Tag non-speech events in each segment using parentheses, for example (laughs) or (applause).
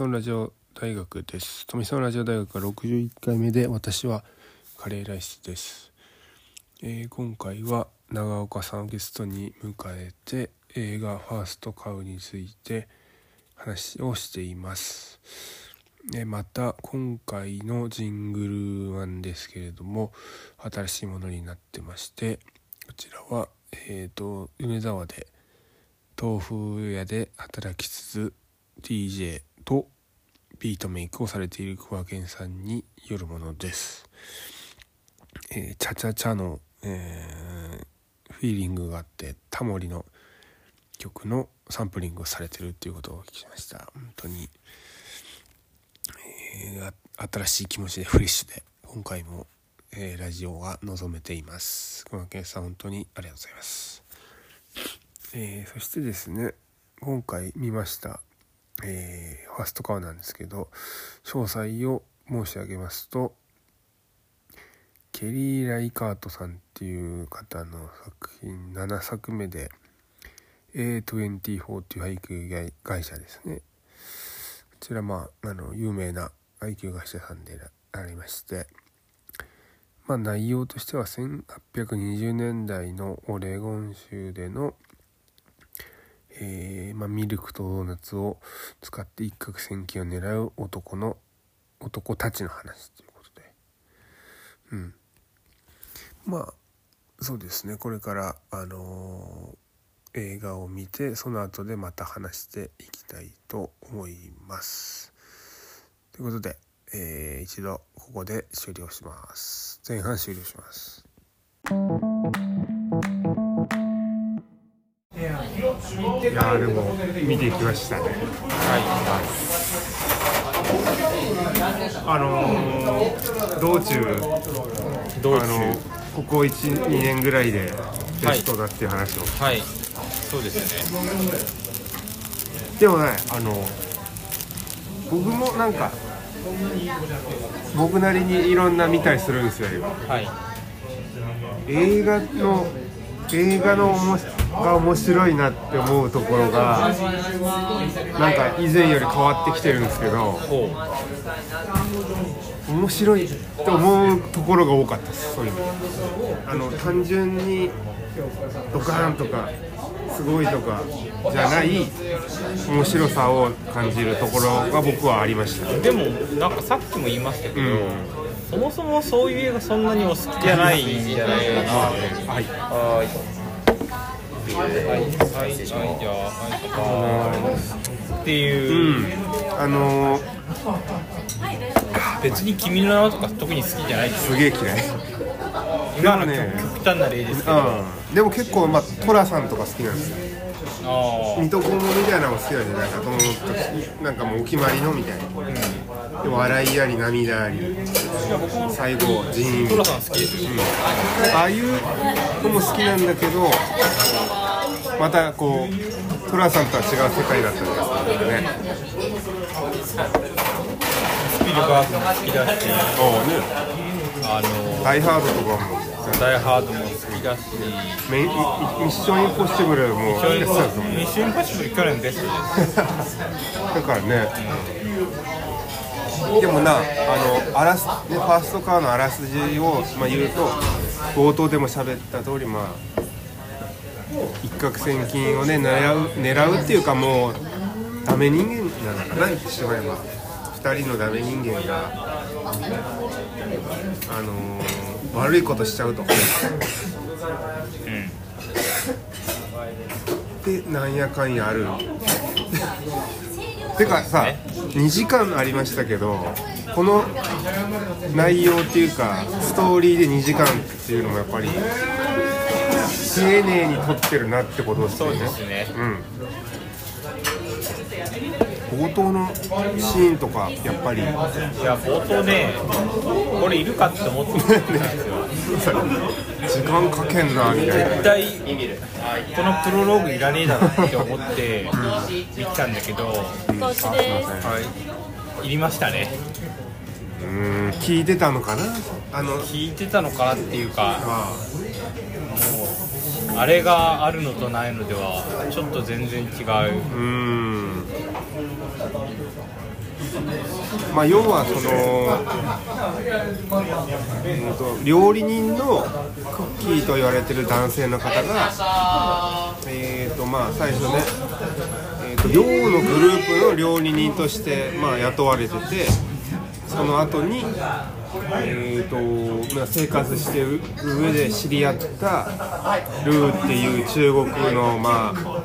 富村ラジオ大学です。富村ラジオ大学61回目で私はカレーライスです、えー今回は長岡さんをゲストに迎えて映画「ファーストカウ」について話をしています。えーまた今回のジングルなんですけれども新しいものになってましてこちらはえっ、と米沢で豆腐屋で働きつつ DJ とビートメイクをされている桑健さんによるものです。えーチャチャチャの、えーフィーリングがあってタモリの曲のサンプリングをされてるっていうことを聞きました。本当に、えー新しい気持ちでフレッシュで今回も、えーラジオが望めています。桑健さん本当にありがとうございます。えーそしてですね今回見ました、えーファーストカウなんですけど詳細を申し上げますとケリー・ライカートさんっていう方の作品7作目で A24 っていう配給会社ですね。こちらまああの有名な配給会社さんでありましてまあ内容としては1820年代のオレゴン州でのえーまあ、ミルクとドーナツを使って一攫千金を狙う男の男たちの話ということで。うん。まあそうですね。これからあのー映画を見てその後でまた話していきたいと思います。ということで、えー一度ここで終了します。前半終了します。やーでも見てきましたね。あのー道中道あのここ12年ぐらいでベストだっていう話を、はい。そうですね。でもねあの僕もなんか僕なりにいろんな見たりするんですよ今。はい。映画の映画のおもしが面白いなって思うところがなんか以前より変わってきてるんですけど面白いと思うところが多かったですそういう意味で。あの単純にドカーンとかすごいとかじゃない面白さを感じるところが僕はありました。でもなんかさっきも言いましたけど、うん。そもそもそういう映画そんなにお好きじゃないんじゃないか。なはい。はいはいはいはいじゃあはい。はい。っていう、うん。あのー。別に君の名はとか特に好きじゃないですすげえ嫌い。今のね。極端な例ですけど、うん。でも結構まあ寅さんとか好きなんですよ。あ水戸黄門みたいなのも好きなんじゃないかと思ったなんかもうお決まりのみたいな。で笑いあり涙あり。最後人員あトラさん好きですよ、ああいうのも好きなんだけどまたこう寅さんとは違う世界だったりとかね。スピルバーグも好きだしあのダイハードとかも。ダイハードも好きだしメミッションインポッシブルもミッションインポッションインポッシブル去年ベストです。(laughs) だからね、でもなあのあらす、ね、ファーストカーのあらすじを、まあ、言うと冒頭でも喋った通りまあ一攫千金をね狙う狙うっていうかもうダメ人間なのかな。言ってしまえば二人のダメ人間があのー悪いことしちゃうと。でなんやかんやある。てかさ2時間ありましたけどこの内容っていうかストーリーで2時間っていうのもやっぱり丁寧に撮ってるなってことですそうですねうん冒頭のシーンとかやっぱりいや冒頭ねこれいるかって思ってたんですよ時間かけんなみたいな絶対このプロローグいらねえだろって思って見たんだけど、投資です。いりましたねうん聞いてたのかなあの聞いてたのかなっていうかまああれがあるのとないのではちょっと全然違う。うん。まあ要はその、うんと料理人のクッキーと言われてる男性の方がえーとまあ最初ね、えー、と寮のグループの料理人として、まあ、雇われててその後にえーとま、生活してる上で知り合ったルーっていう中国のまあ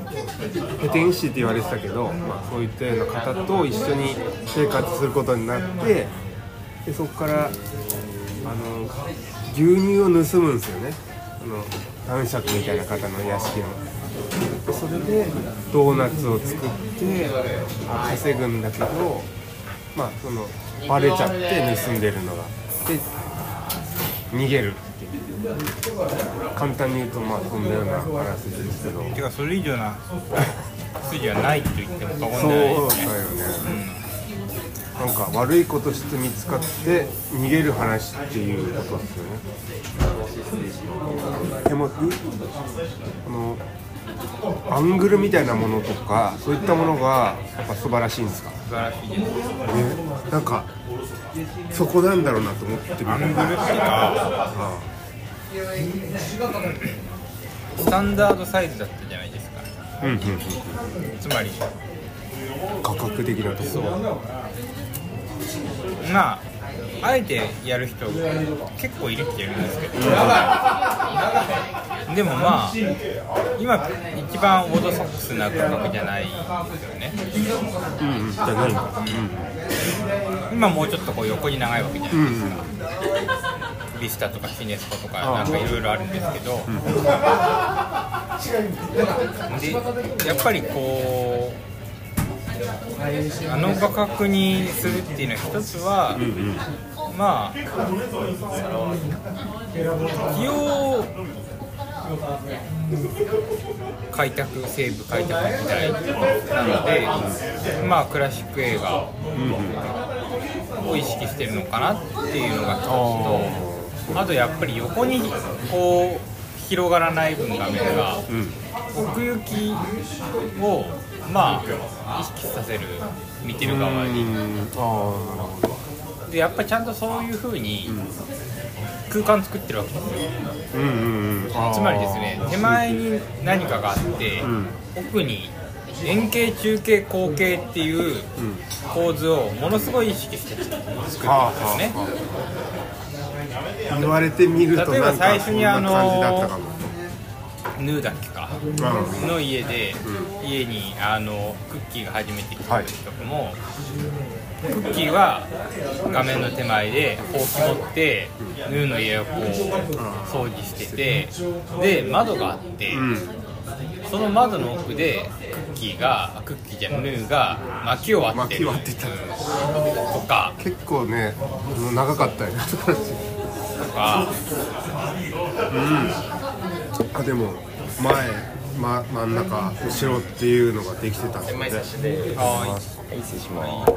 ペテン師って言われてたけど、まあ、そういったような方と一緒に生活することになってでそこからあの牛乳を盗むんですよねあの男爵みたいな方の屋敷の。それでドーナツを作って稼ぐんだけどまあそのバレちゃって盗んでるのが逃げるっていう。簡単に言うとまあそんなような話ですけど。てかそれ以上な筋はないと言っても過言そうではないだよね、なんか悪いことして見つかって逃げる話っていうことですよね。でもうあのアングルみたいなものとかそういったものがやっぱ素晴らしいんですか？ね素晴らしいです。なんかそこなんだろうなと思ってみアングルっていうかあスタンダードサイズだったじゃないですかうんうんうんつまり価格的なところまああえてやる人結構いるっているんですけど。でもまあ今一番オードソックスな価格じゃないですよね。うんうん。じゃないんだ今もうちょっとこう横に長いわけじゃうないですんうん。か、ビスタとかシネスコとかなんかいろいろあるんですけど、でやっぱりこうあの価格にするっていうのは一つは、まあ企業開拓西部開拓時代なのでまあクラシック映画を意識してるのかなっていうのが一つとあとやっぱり横にこう広がらない分画面が奥行きをまあ意識させる見てる側に。でやっぱりちゃんとそういう風に空間作ってるわけですよ。うんうんつまりですね手前に何かがあって、ん。奥に円形中形後形っていう構図をものすごい意識して作ってるんですね。言われてみると例えば最初にそんな感じだったかも、ヌーだっけか。うん。の家で、家にあのクッキーが初めて来た時とかも、クッキーは画面の手前でほうき持って、ヌーの家をこう掃除しててで窓があって、うんその窓の奥でクッキーがあクッキーじゃんヌーが薪を割ってる。薪割ってた。うんとか。結構ね長かったよとか。あでも前、ま、真ん中後ろっていうのができてたんで。は失礼します。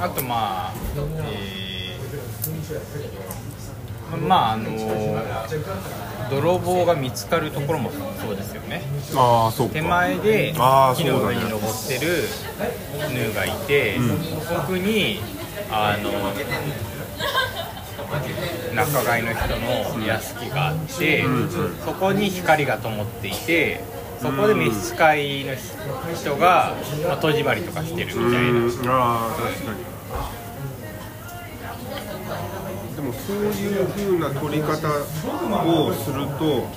あとまあえーまああの泥棒が見つかるところもそうですよね。ああそうか。手前で木の上に登ってるヌーがいて、奥にあの仲買の人の屋敷があって、そこに光が灯っていてそこで召使いの人が、まあ、戸締まりとかしてるみたいな、うんああ確かに。でもそういう風な撮り方をすると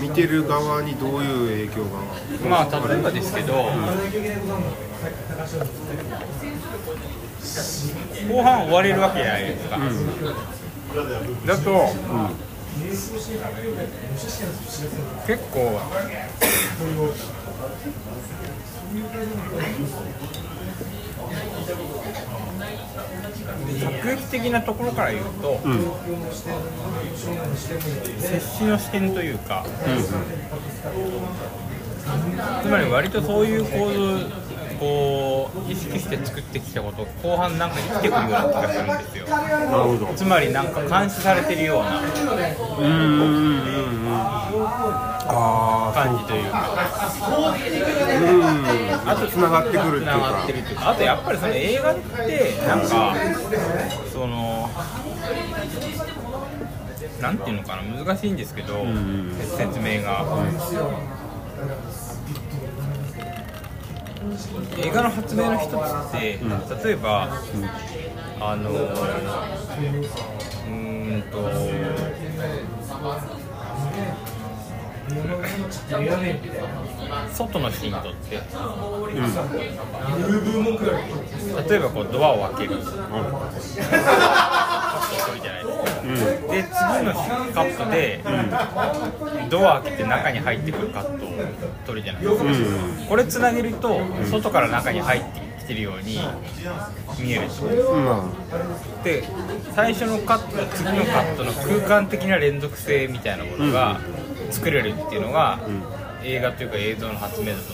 見てる側にどういう影響が？まあ例えばですけど、後半終われるわけじゃないですか、だと、結構作劇的なところから言うと、接しの視点というか、つまり割とそういう構図こう意識して作ってきたこと後半なんか生きてくるような気がするんですよ。なるほど。つまりなんか監視されてるようなうんうんうんうん。あ感じというか。うんあとつながってくるっていうつながか。ってるっていうかあとやっぱりその映画ってなんかそのなんていうのかな難しいんですけど、ん。説明が、映画の発明の一つって、例えば、あのうーんと外のシーンとって、例えばこうドアを開ける。カットを取るじゃないで次のカットで、ドア開けて中に入ってくるカットを取るじゃないですか、これつなげると外から中に入ってきてるように見えるとうん。まで最初のカットと次のカットの空間的な連続性みたいなものが作れるっていうのが、映画というか映像の発明だと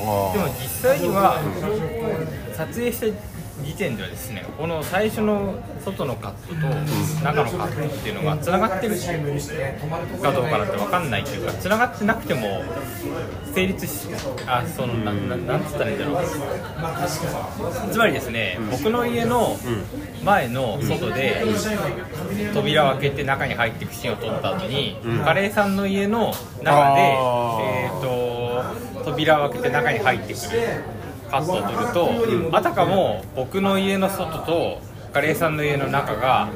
思ってでも実際には撮影した時点ではですねこの最初の外のカットと中のカットっていうのがつながってるかどうかなんて分かんないっていうかつながってなくても成立しあそのなななんつったらいいんだろう。つまりですね僕の家の前の外で扉を開けて中に入っていくシーンを撮った後に、カレーさんの家の中で、えー、と扉を開けて中に入ってくるカットを撮ると、あたかも僕の家の外とカレーさんの家の中が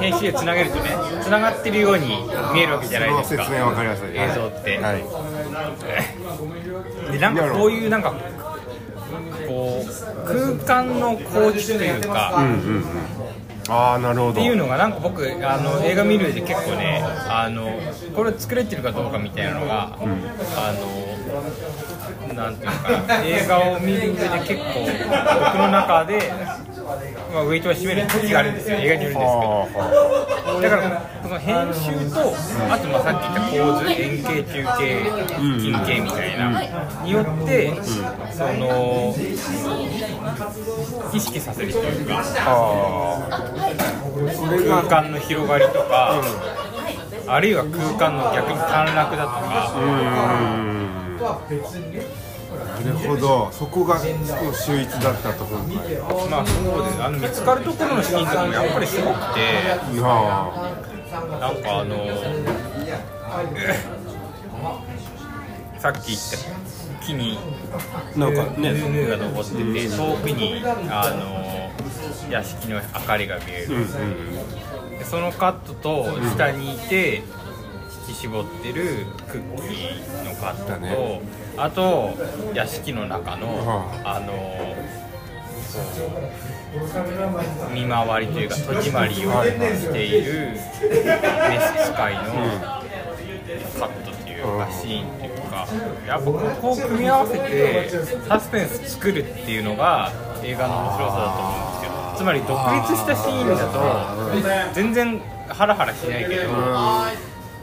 編集でつなげるとねつながってるように見えるわけじゃないですか。説明わかりやすい。映像って、はい。でなんかこういうなんかこう空間の構築というか、うんうんうん。ああなるほど。っていうのがなんか僕あの映画見る上で結構ねあのこれ作れてるかどうかみたいなのが、あのなんていうのかな映画を見る上で結構僕の中で、まあ、ウェイトを占める時があるんですよ。映画によるんですけど。あだからその編集とあとまあさっき言った構図円形中形近形みたいなによってその意識させるというか空が間の広がりとかあるいは空間の逆に短絡だとかうんなるほど。そこが秀逸だったと今回まあそうです。あの見つかるところのシーンとかもやっぱりすごくてあなんかあのさっき言った木にあなんかねヌーが登ってて遠くにあの屋敷の明かりが見える、うんうんでそのカットと下にいて引き絞ってるクッキーのカットと、あと屋敷の中の、はあ。の見回りというか戸締まりをしている召使いのカットというかシーンというかやっぱここを組み合わせてサスペンス作るっていうのが映画の面白さだと思うんですよ。つまり独立したシーンだと全然ハラハラしないけど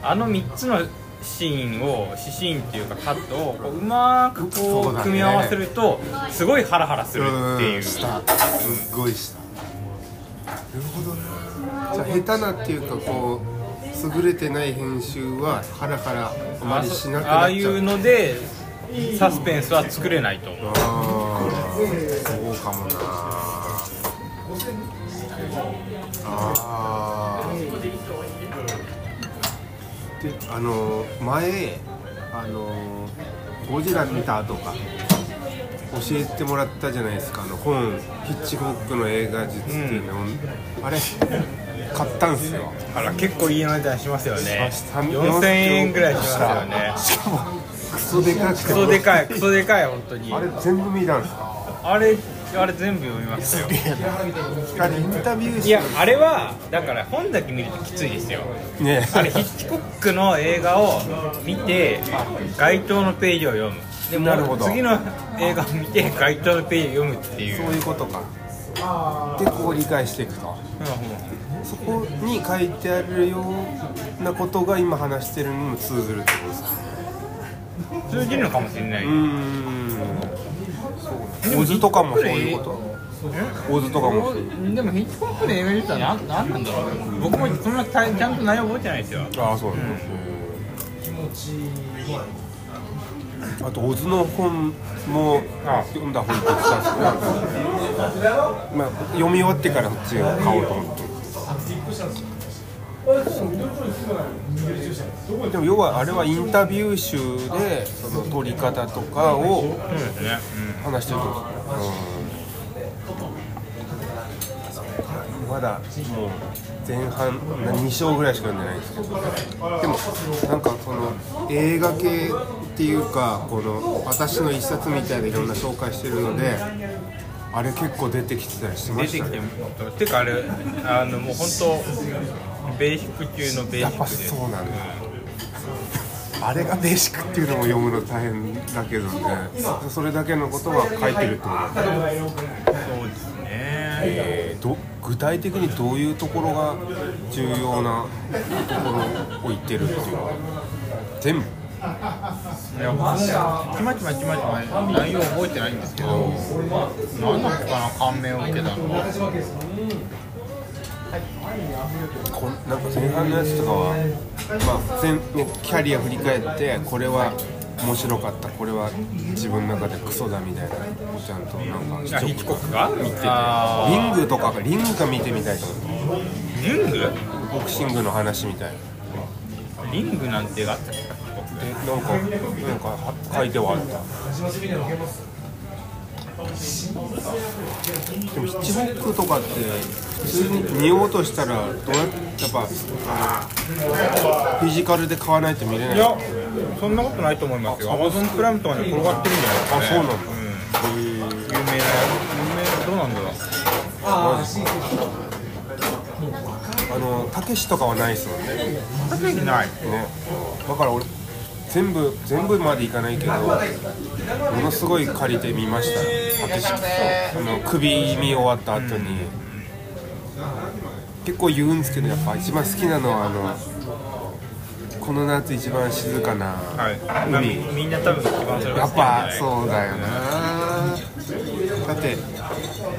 あの3つのシーンを指シーンっていうかカットをこううまくこそう組み合わせるとすごいハラハラするっていう。うん。したすっごいしたなるほどねじゃあ下手なっていうかこう優れてない編集はハラハラあまりしなくああなっちゃいううのでサスペンスは作れないと思うああそうかもなあああの前あのゴジラ見た後か。教えてもらったじゃないですか。あの本ヒッチコックの映画術っていうの。を、あれ買ったんすよ。あら結構いい値段しますよね。さ4000円ぐらいしますよね。しかもクソでかくて。クソでかいクソでかい本当に。あれ全部見たんすか？あれあれ全部読みますよ。あれインタビューいやあれはだから本だけ見るときついですよ。ねあれヒッチコックの映画を見て該当のページを読む。でもなるほど。次の映画を見て該当のページを読むっていう。そういうことか。でこう理解していくと。そこに書いてあるようなことが今話してるのにも通ずるってことですか。通じるのかもしれない、うーんオズとかもそういうこと？オズとかもでもヒッチコックの映画で言ったら何なんだろう僕もそんなたちゃんと内容覚えてないですよ。ああそうなんだ、あとオズの本も読んだ本って言ってたんですけど、まあ、読み終わってからそっちを買おうと思ってでも要はあれはインタビュー集でその撮り方とかを話してると思う。ん、まだもう前半2章ぐらいしか読んでないんですけど。でもなんかその映画系っていうかこの私の一冊みたいないろんな紹介してるのであれ結構出てきてたりしうん、ま出てきてしたねてかあれあのもう本当ベーシック中のベーシやっぱックでそうなんだ。あれがベーシックっていうのも読むの大変だけどね。それだけのことが書いてるってことだそうですね。えーど具体的にどういうところが重要なところを言ってるっていうの全部。いやちまちまちまちま内容覚えてないんですけど何だったかな感銘を受けたのこんなんか前半のやつとかは、まあ前ね、キャリア振り返ってこれは面白かったこれは自分の中でクソだみたいなのをちゃんとなんかあヒッチコックが？見ててリングとかがリングが見てみたいと思うリング？ボクシングの話みたいリングなんてがあったっけ？でなんかなんかは書いてはあったでもヒッチホックとかって普通に見ようとしたらどうやってやっぱフィジカルで買わないと見れない？いやそんなことないと思いますよ。アマゾンプライムとかに転がってるんじゃないですか、ね、あそうなんだ。うん、有名な有名どうなんだろう。あのたけしとかはないですもんね。確かにない。ね。だから俺全部全部までいかないけどものすごい借りてみました。よたけしあの首見終わった後に、結構言うんですけどやっぱ一番好きなのはあのこの夏一番静かなはい。海。みんな多分やっぱそうだよな。だって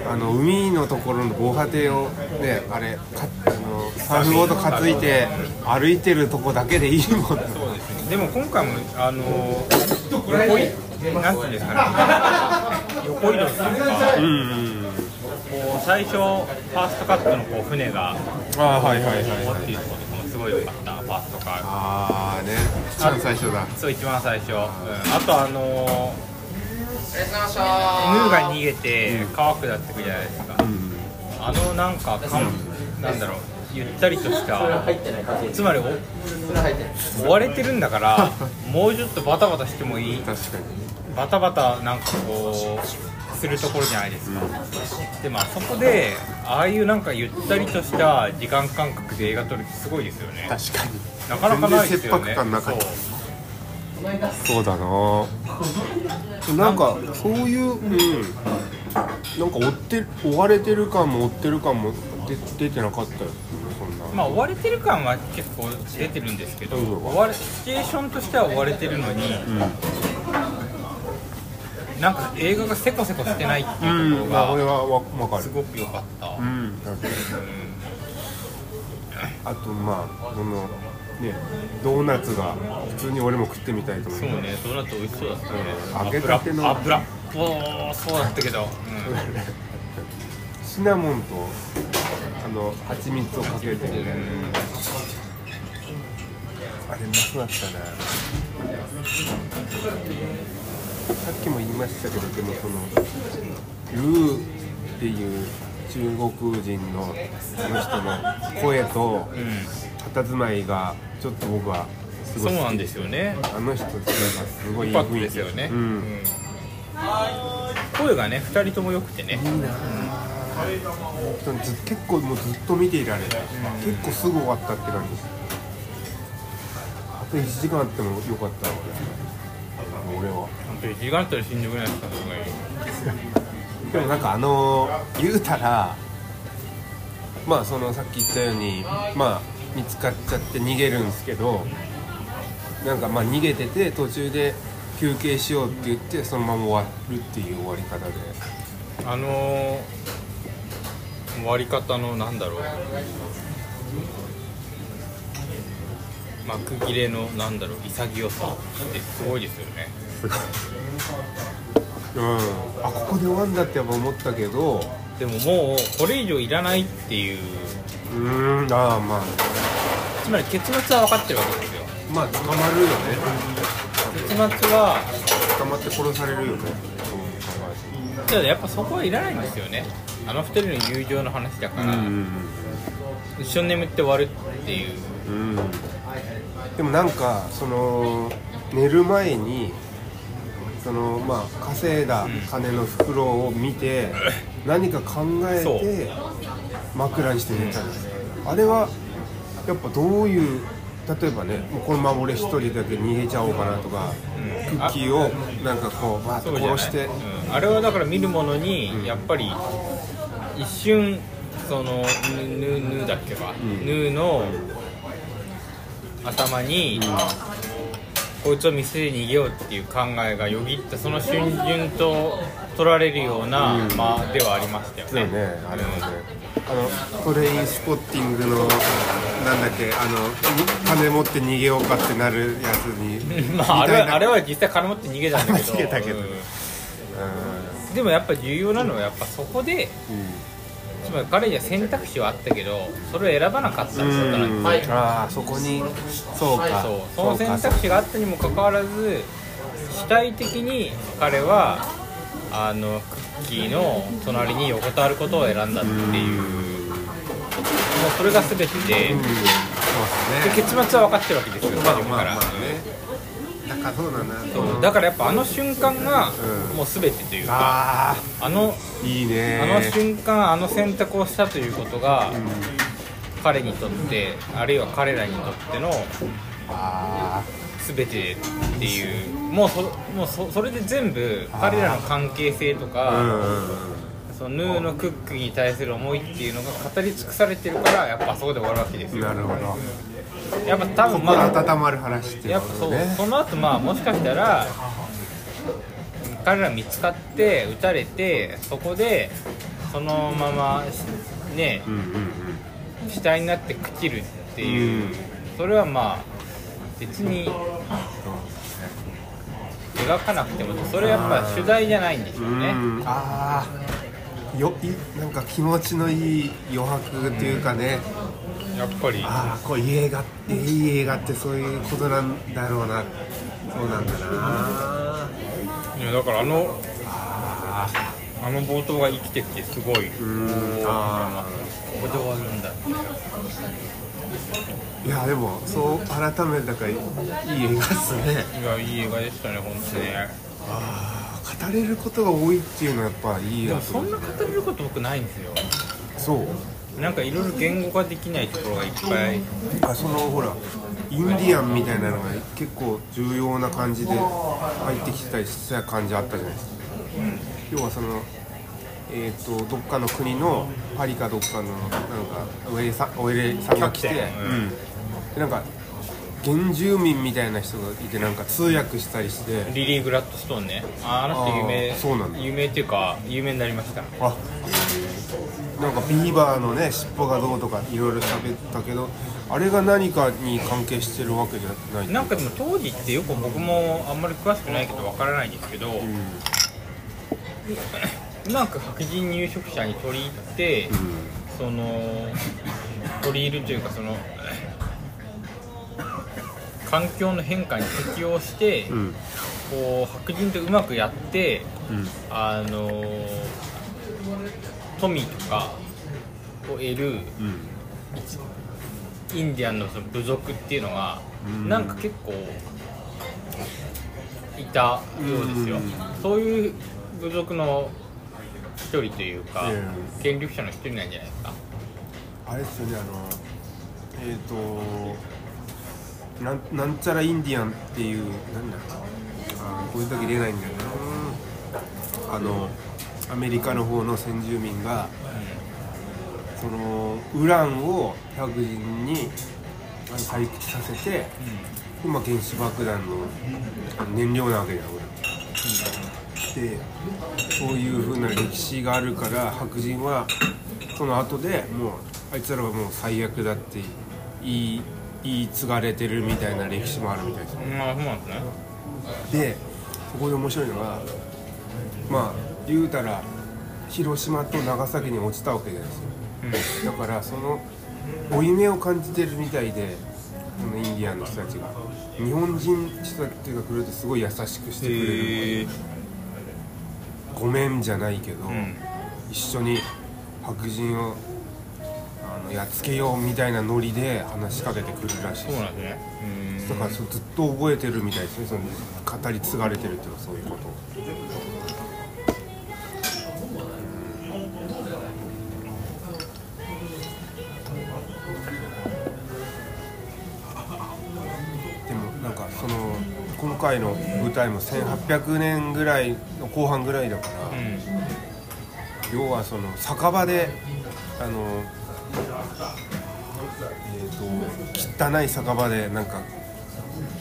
あの海のところの防波堤をねあれかあのサーフボード担いで歩いてるとこだけでいいもんそうですねでも今回もあの横いなんていうんですかね。横移動っていうかうんうん。こう最初ファーストカットのこう船がああはいはいはいはい。っていうところとかもすごい良かったファーストカーああね。一番最初だ。そう一番最初、うん、あとあのありがとうございました犬が逃げて川下ってくじゃないですか、うん。あのなんかかんなんだろうゆったりとした。入ってない感じつまり追われてるんだからもうちょっとバタバタしてもいい。確かに。バタバタなんかこうするところじゃないですか、でもあそこでああいうなんかゆったりとした時間感覚で映画撮るってすごいですよね。確かに。なかなかないですよね。全然切迫感なかった。そう。だな。なんかそういううん。なんか追って追われてる感も追ってる感も出出てなかった。よまあ追われてる感は結構出てるんですけど、うん。追われシチュエーションとしては追われてるのに、なんか映画がせこせこしてないっていうところうん。まあ俺がはわ分かる。すごく良かった、うん。あとまあこのねドーナツが普通に俺も食ってみたいと思う。そうねドーナツ美味しそうだったね。うん。揚げたての油油おーそうだったけど、シナモンとあの蜂蜜をかけて。るねあれうまそうだったねさっきも言いましたけどでもそのルーっていう中国人のあの人の声とうん。うん佇まいがちょっと僕はすごいそうなんですよね。あの人ってなんかすごいい雰囲気。ですよね、うん。うん。声がね2人とも良くてね。いいなぁず結構もうずっと見ていられる、結構すぐ終わったって感じ。あと1時間あってもよかったわ。俺俺は。本当に時間あったら新宿のやつかすごいでもなんかあのー言うたらまあそのさっき言ったようにまあ見つかっちゃって逃げるんですけどなんかまあ逃げてて途中で休憩しようって言ってそのまま終わるっていう終わり方で。あのー、終わり方のなんだろう。幕切れのなんだろう。潔さってすごいですよね。うん。あここで終わんだってやっぱ思ったけど。でももうこれ以上いらないっていう。うーんああまあ。つまり結末は分かってるわけですよ。まあ捕まるよね。結末は。捕まって殺されるよね。ただやっぱそこはいらないんですよねあの二人の友情の話だから、うん。一緒に眠って終わるっていう。うん。でもなんかその寝る前にそのまあ稼いだ金の袋を見て何か考えて枕にして寝たんです。あれはやっぱどういう例えばねもうこのまま俺一人だけ逃げちゃおうかなとか、クッキーをなんかこうバーッと殺してうんあれはだから見るものにやっぱり一瞬そのヌヌヌーだっけか、ん。ヌーの頭に、こいつを見せて逃げようっていう考えがよぎったその瞬順と取られるような、うん。まあではありましたよね。ねあれはね。あのトレインスポッティングのなんだっけあの金持って逃げようかってなるやつに (laughs) まああれあれは実際金持って逃げたんだけど。(laughs) 逃げたけど。うん。うでもやっぱ重要なのはやっぱそこでん。つまり彼には選択肢はあったけどそれを選ばなかったってことなんですよ。ああそこに。そうか。そう。その選択肢があったにもかかわらず主体的に彼はあのクッキーの隣に横たわることを選んだっていう。もうそれが全てで。うん。そうでですね。結末は分かってるわけですよまあから。まあまあね。だからそうだ。そう。だからやっぱあの瞬間がうん。もう全てというかああのあいいね。あの瞬間あの選択をしたということが彼にとってあるいは彼らにとってのあ全てっていう。もうそもうそそれで全部彼らの関係性とあか、そのヌーのクックに対する思いっていうのが語り尽くされてるからやっぱそこで終わるわけですよ。なるほど。やっぱ多分まあ心温まる話っていうやっぱそう、その後まあもしかしたら彼ら見つかって撃たれてそこでそのままねうんうんうん。死体になって朽ちるっていう、うん。それはまあ別に描かなくてもそれはやっぱ主題じゃないんでしょうね。うん。ああよいなんか気持ちのいい余白っていうかね、やっぱり。ああこういい映画いい映画ってそういうことなんだろうな。そうなんだな。いやだからあのああの冒頭が生きててすごい。ーうん。あここで終わるんだー。いやでもそう改めてだからいい映画っすね。いやいい映画でしたね本当ねああ語れることが多いっていうのはやっぱいい映画でもそんな語れること僕ないんですよ。そう。なんかいろいろ言語化できないところがいっぱい。あそのほらインディアンみたいなのが結構重要な感じで入ってきてたりした感じあったじゃないですか、要はそのえー、とどっかの国のパリかどっかのなんかお偉さんが来て、うん。でなんか原住民みたいな人がいてなんか通訳したりして。リリー・グラッドストーンね。ああの人有名。そうなんだ。有名っていうか有名になりました。あなんかビーバーのね尻尾がどうとかいろいろ喋ったけどあれが何かに関係してるわけじゃないなんかでも当時ってよく僕もあんまり詳しくないけどわからないんですけど、うん。うまく白人入植者に取り入って、その取り入るというかその環境の変化に適応して、うん。うんこう白人とうまくやってうん。あの富とかを得るうん。インディアンのその部族っていうのが、うん。なんか結構いたようですよ、うん。そういう部族の一人というか、うん権力者の一人なんじゃないですか。あれですよねあのえっ、となんなんちゃらインディアンっていうなんだあこういう時入れないんだよな。あのアメリカの方の先住民がそのウランを白人に採掘させて、今原子爆弾の燃料なわけじゃんウランでそういう風な歴史があるから白人はその後でもうあいつらはもう最悪だって言い言い継がれてるみたいな歴史もあるみたいです。ねまあそうなんですね。でそこで面白いのがまあ言うたら広島と長崎に落ちたわけですよ、だからその負い目を感じてるみたいでこのインディアンの人たちが。日本人人たちが来るとすごい優しくしてくれるごめんじゃないけど、ん。一緒に白人をやっつけようみたいなノリで話しかけてくるらしいそうなんね。うん。だからそうずっと覚えてるみたいです。ねその語り継がれてるっていうのはそういうことでもなんかその今回の舞台も1800年ぐらいの後半ぐらいだから、うん。要はその酒場であのえー、と汚い酒場でなんか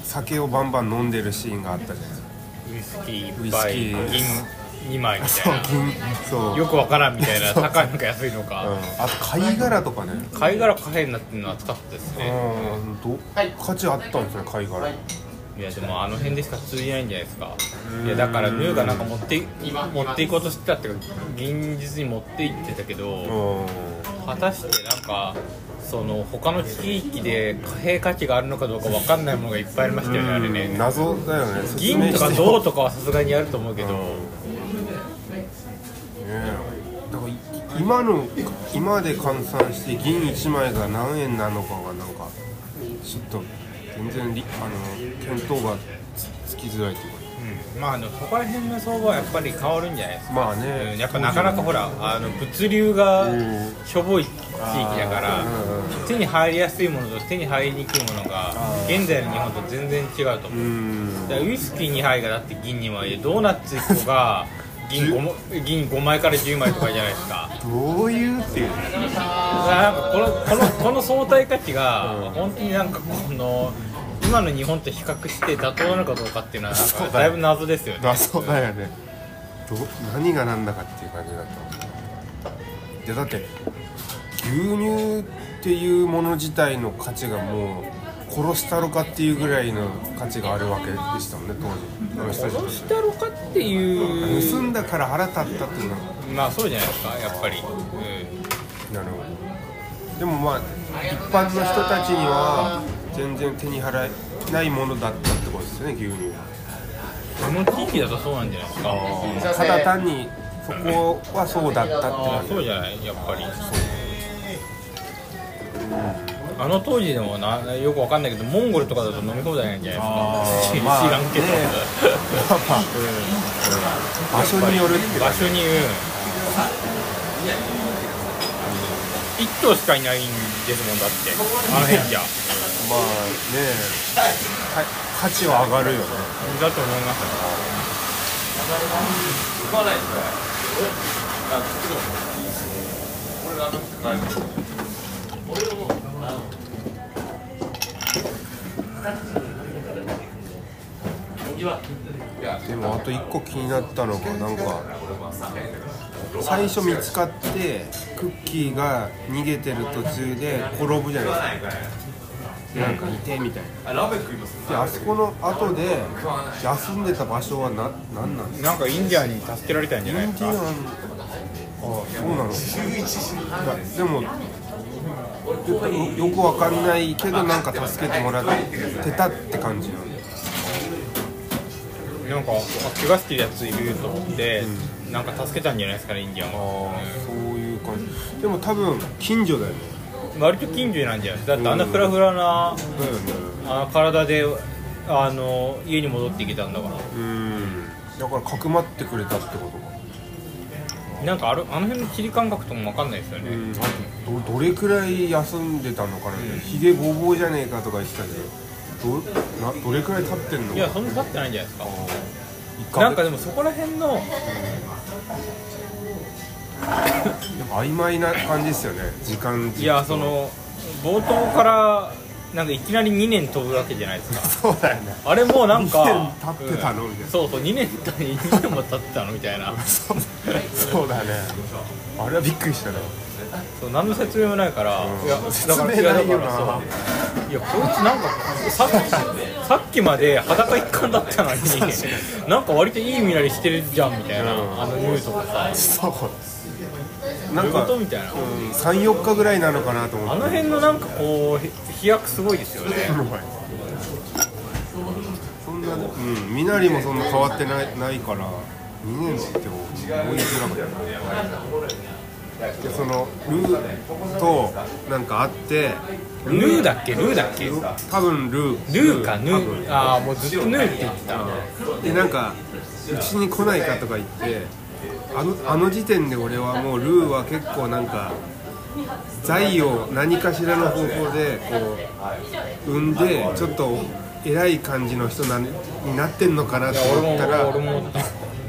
酒をバンバン飲んでるシーンがあったじゃないですか。ウイスキーウイスキー。銀2枚みそたいな。そうよくわからんみたいな (laughs) 高いのか安いのか、うん、あと貝殻とかね。貝殻貨幣になってるのは熱かったですね、うん。ど価値あったんですね貝殻、いやでもあの辺でしか通じないんじゃないですか。いやだからヌーがなんか持って持っていこうとしてたっていうか現実に持って行ってたけどうん果たしてなんかその他の地域で貨幣価値があるのかどうかわかんないものがいっぱいありましたよねあれね。謎だよね。説銀とか銅とかはさすがにあると思うけど。ねえ。だからい今の今で換算して銀1枚が何円なのかがなんかちょっと全然りあの見当がつつきづらいというか。うんまああのそこら辺の相場はやっぱり変わるんじゃないですか。まあね。うんやっぱなかなかほらあの物流がうん。しょぼい地域だからうん。手に入りやすいものと手に入りにくいものが現在の日本と全然違うと思う。うん。だからウイスキー2杯がだって銀2枚でドーナツ1個が (laughs) 銀 5, も銀5枚から10枚とかじゃないですか。どういうっていう。なんかこのこのこの相対価値がうん。本当になんかこの今の日本と比較して妥当なのかどうかっていうのはだだいぶ謎ですよね。謎だよね。ど何が何だかっていう感じだったでだって牛乳っていうもの自体の価値がもう殺したろかっていうぐらいの価値があるわけでしたもんね当時。あの人たち殺したろかっていう盗んだから腹立ったっていうのは。まあそうじゃないですかやっぱり、うなるほど。でもまあ一般の人たちには全然手に払えないものだったってことですよね牛乳は。ん、この地域だとそうなんじゃないですか。ただ単にそこはそうだったってああそうじゃないやっぱり。あの当時でもなよくわかんないけどモンゴルとかだと飲み放題なんじゃないですか。知まあ知らんけど、ねまあ場所による場所にうん一頭しかいないんですもんだって。あの辺じゃまあねか価値は上がるよね。だと思いますでもあと一個気になったのがなんか最初見つかってクッキーが逃げてる途中で転ぶじゃないですか。なんかいてみたいな。であそこの後で休んでた場所はな何なんですか？なんかインディアンに助けられたんじゃないですか？インディアンあそうなの？でもよよくわかんないけどなんか助けてもらってたって感じなのなんかあ怪我してるやついると思って、なんか助けたんじゃないですかねインディアンは、そういう感じ。でも多分近所だよね。うん割と近所なんじゃない？だってあんなフラフラなあ体であの家に戻ってきたんだから。うん。だからかくまってくれたってことか。なんかあるあの辺の地理感覚とも分かんないですよね、うん。あとどどれくらい休んでたのかなひげぼうぼうじゃねえかとか言ってたけど。どなどれくらい経ってんの？いやそんな経ってないんじゃないですか。なんかでもそこら辺の曖昧な感じですよね。時間いやその冒頭からなんかいきなり2年飛ぶわけじゃないですか。(laughs) そうだよね。あれもうなんか2年経ってたのみたいな。そうそう2年た2年も経ってたのみたいな。そうそうだね。あれはびっくりしたねそう何の説明もないから、うん。いやだから説明ないよな。そう。いやこいつなんかさっきさっきまで裸一貫だったのになんか割といい身なりしてるじゃんみたいな、うん。あのムーとかさ。そうなんかみたいなうん34日ぐらいなのかなと思って。あの辺のなんかこうへ飛躍すごいですよね。そんなうん身なりもそんな変わってないないから2年っても追いづらかったでそのルーとなんかあってヌーだっけ？ルーだっけ？多分ルー。ルーか？ヌー。ああもうずっとヌーって言ってたでなんかうちに来ないかとか言ってあのあの時点で俺はもうルーは結構なんか財を何かしらの方法でこう産んでちょっと偉い感じの人なになってんのかなと思ったら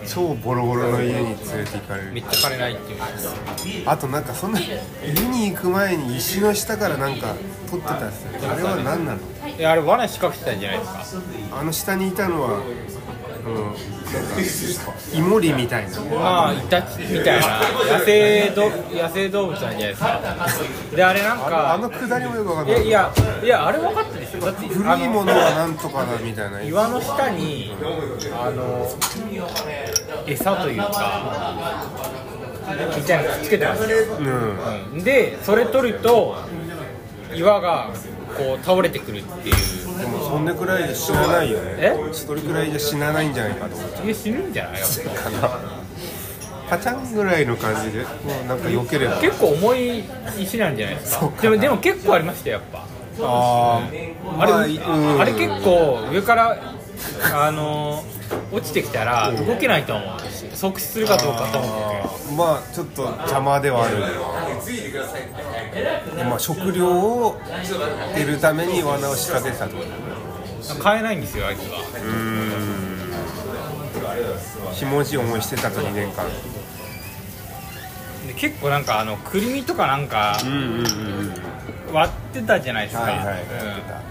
超ボロボロの家に連れて行かれる。めっちゃ金ないっていうあとなんかそんな家に行く前に石の下からなんか撮ってたっすよあれは何なの？いやあれ罠仕掛けてたんじゃないですか。あの下にいたのは、うん、イモリみたいな。まあイタチみたいな。野生ど野生動物なんじゃないですか。であれなんあのあかのくだりもよくわかんない。いやいやいやあれ分かったでしょ。だって古いものはなんとかだみたいな。岩の下にあの餌というかみたいなのくっつけてますよ、うん。うん、でそれ取ると岩がこう倒れてくるっていう。でもそんなくらいで死なないよね。え？それくらいじゃ死なないんじゃないかと思ってえ死ぬんじゃないやっぱパチャンぐらいの感じでもうなんか避ければ。結構重い石なんじゃないですか？でもでも結構ありましたよやっぱ。ああれ,、まあうん。あれ結構上からあの落ちてきたら動けないと思う即死するかどうかと思ってあまあちょっと邪魔ではある。まあ食料を得るために罠を仕掛けてたってこと買えないんですよあいつは。ひもじい思いしてたと2年間。で結構なんかあのくるみとかなんかうんうんうん割ってたじゃないですか、はいはいうん割ってた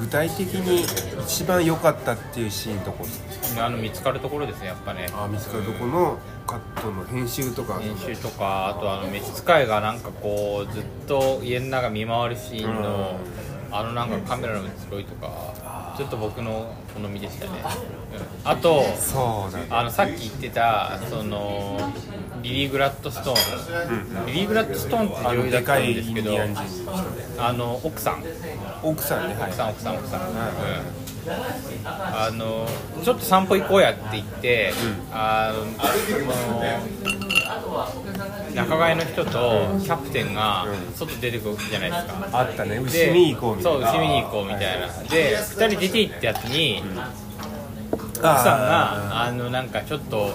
具体的に一番良かったっていうシーンとこあの見つかるところですねやっぱね。あ見つかるとこのカットの編集とか。編集とかあとあの召使いがなんかこうずっと家の中見回るシーンの、あのなんかカメラの移ろいとかちょっと僕の好みでしたね、うん。あとそうだね。あのさっき言ってたそのリリー・グラッドストーン、リリー・グラッドストーンってあ女優だったんですけどあの奥さん。奥さんねはい。奥さん奥さん。奥さん、うん、あのちょっと散歩行こうやって言って、あの仲買の人とキャプテンが外出てくるじゃないですか、あったね。で牛見行こうみたいな。そう牛見に行こうみたいな。で2人出て行ったやつに奥奥さんがあのなんかちょっと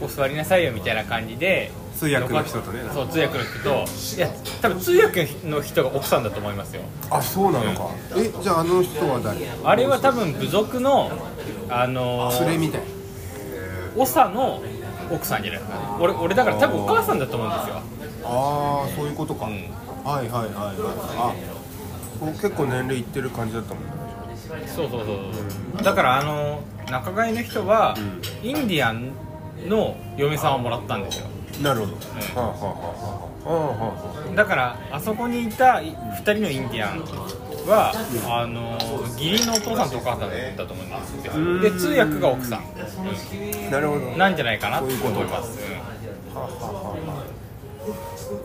ここ座りなさいよみたいな感じで通訳の人とね。そう通訳の人といや多分通訳の人が奥さんだと思いますよ。あそうなのか。えじゃああの人は誰？あれは多分部族のあのそれみたい。長の奥さんじゃないですか。ね俺俺だから多分お母さんだと思うんですよ。ああそういうことか、うん。はいはいはいはい。あ結構年齢いってる感じだったもんね。そうそうそうそう。だからあの仲買の人は、インディアンの嫁さんをもらったんですよ。なるほど、はあはあはあはあはあ。はだからあそこにいた2人のインディアンは、あの義理のお父さんとお母さんだったと思うん。ですで通訳が奥さん、あなるほど。うんなんじゃないかなと思います、はあはあはうん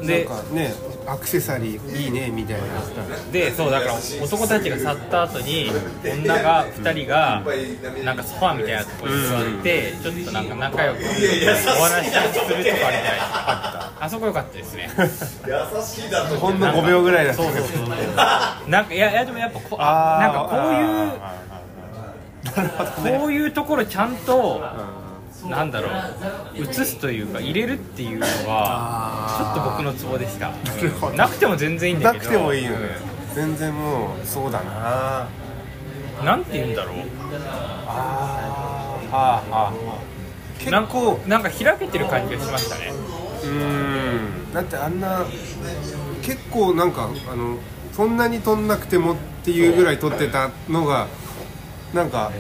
でねアクセサリーいいねみたいな。でそうだから男たちが去った後に女が2人がなんかソファーみたいなところに座ってちょっとなんか仲良くお話しするとこあるじゃな。いですかあそこ良かったですね。ほんの5秒ぐらいだった。そうそうそう。なんかいやいやでもやっぱこあーなんかこういうこういうところちゃんとなんだろう。映すというか入れるっていうのはちょっと僕のツボでした。なくても全然いいんだなけど。くてもいいよね。全然もうそうだな。なんて言うんだろう。あー。はあはあ。結なん構なんか開けてる感じがしましたね。うん。だってあんな結構なんかあのそんなに撮んなくてもっていうぐらい撮ってたのがなんか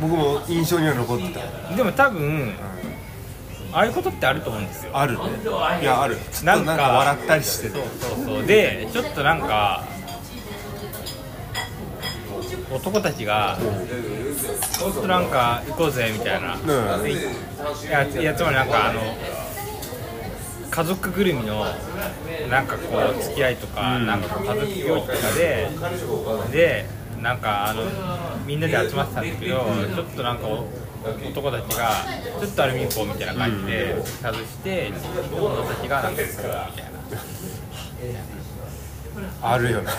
僕も印象には残ってた、でも多分ああいうことってあると思うんですよ。あるね。いやある。なんか笑ったりしててそうそうそう。でちょっとなんか男たちがちょっとなんか行こうぜみたいな、うん。いやいやつまりなんかあの家族ぐるみのなんかこう付き合いとか、うん。なんかこう家族行事とかででなんかあのみんなで集まってたんだけど、ちょっとなんかお男たちがちょっとあれ見に行こうみたいな感じで外して女たちがなんかみたいな。あるよね。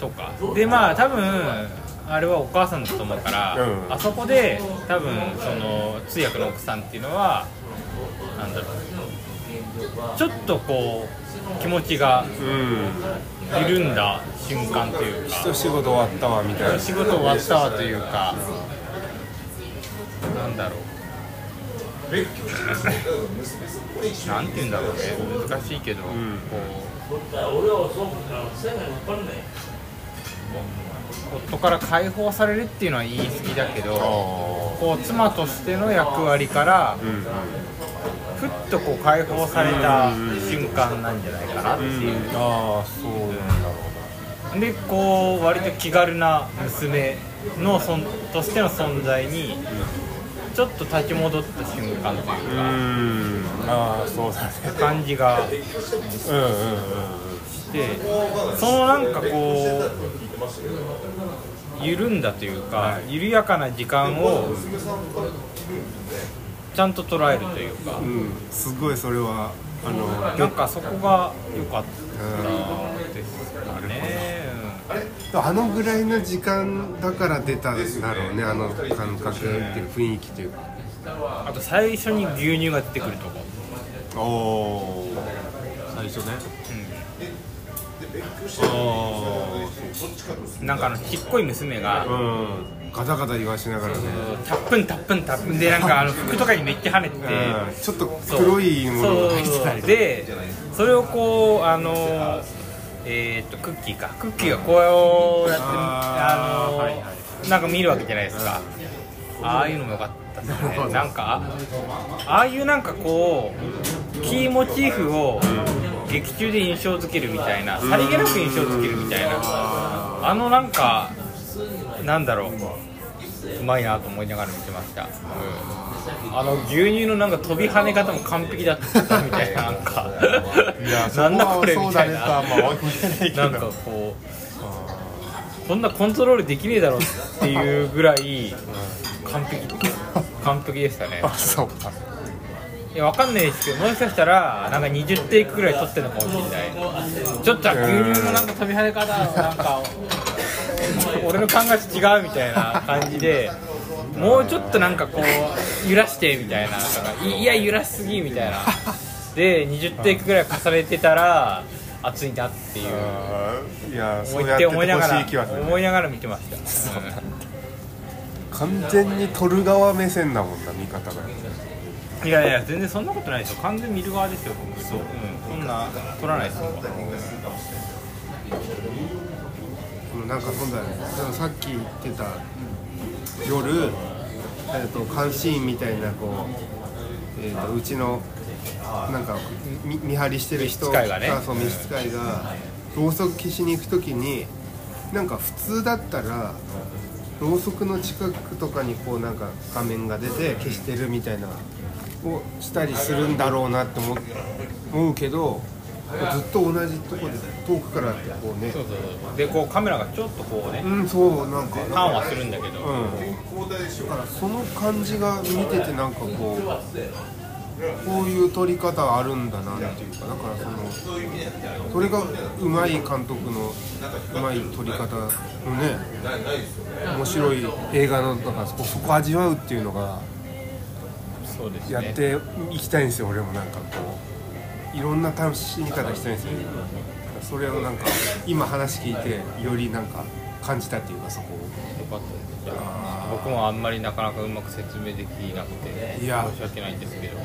とか。でまあ多分あれはお母さんだと思うから、うん。あそこで多分その通訳の奥さんっていうのはなんだろう。ちょっとこう気持ちがうん緩んだ瞬間というか。一仕事終わったわみたいな。仕事終わったわというかなんだろう。(laughs) なんて言うんだろうね。難しいけど、ん。こう夫から解放されるっていうのは言い過ぎだけどこう妻としての役割からうんふっとこう解放された瞬間なんじゃないかなっていう、ああそうなんだろでこう割と気軽な娘のそんとしての存在にちょっと立ち戻った瞬間といううか、ん。ああそうだね。感じがうんうんうん。してそのなんかこう緩んだというか緩やかな時間をちゃんと捉えるというか。うん。うんすごいそれはあのなんかそこが良かったですかね。あのぐらいの時間だから出たんだろうねあの感覚っていう雰囲気というか。うんあと最初に牛乳が出てくるとこ、おお最初ね。あなんかあのちっこい娘があうん。ガタガタ言わしながらね。タップンタップンタップンでなんかあの服とかにめっちゃ跳ねてちょっと黒いものが入ってたりでそれをこうあのえー、っとクッキーか。クッキーがこうやってあの、なんか見るわけじゃないですか、ああいうのもよかったですね。なんかああいうなんかこうキーモチーフを劇中で印象づけるみたいなさりげなく印象づけるみたいな。あのなんかなんだろう。うまいなと思いながら見てました、うん、あの牛乳のなんか飛び跳ね方も完璧だったみたいななんか。なんだこれみたいな。なんかこうこんなコントロールできねえだろっていうぐらい完璧。完璧でしたね。あそうかいやわかんないですけどもしかしたらなんか20テイクぐらい撮ってるのかもしれない。ちょっと牛乳のなんか飛び跳ね方なんか俺の感覚違うみたいな感じでもうちょっとなんかこう揺らしてみたいななんかいいや揺らしすぎみたいな。で20テイクぐらい重ねてたら熱いなっていう。いやそうやって思いながら思いながら見てました、うん完全に撮る側目線だもんな見方がいやいや全然そんなことないですよ完全に見る側ですよ僕。そう、うん、そんな撮らないですよ。なんかそうだよねでもさっき言ってた夜、えー、と監視員みたいなこう、えー、とうちのなんか見見張りしてる人がね。そう召使いがろうそく消しに行く時になんか普通だったらろうそくの近くとかにこうなんか画面が出て消してるみたいなをしたりするんだろうなって思う思うけどずっと同じとこで遠くからってこうね。そうそうそう。でこうカメラがちょっとこうねうんそうなんか。ターンはするんだけど、うん、だからその感じが見ててなんかこうこういう撮り方あるんだなっていうかだからそのそれがうまい監督のうまい撮り方のね面白い映画のなんかそこそこ味わうっていうのがやっていきたいんですよ俺もなんかこう。いろんな楽しみ方したいんですよ。それをなんか今話聞いてよりなんか感じたっていうかそこを。よかったです。僕もあんまりなかなかうまく説明できなくていや。申し訳ないんですけど。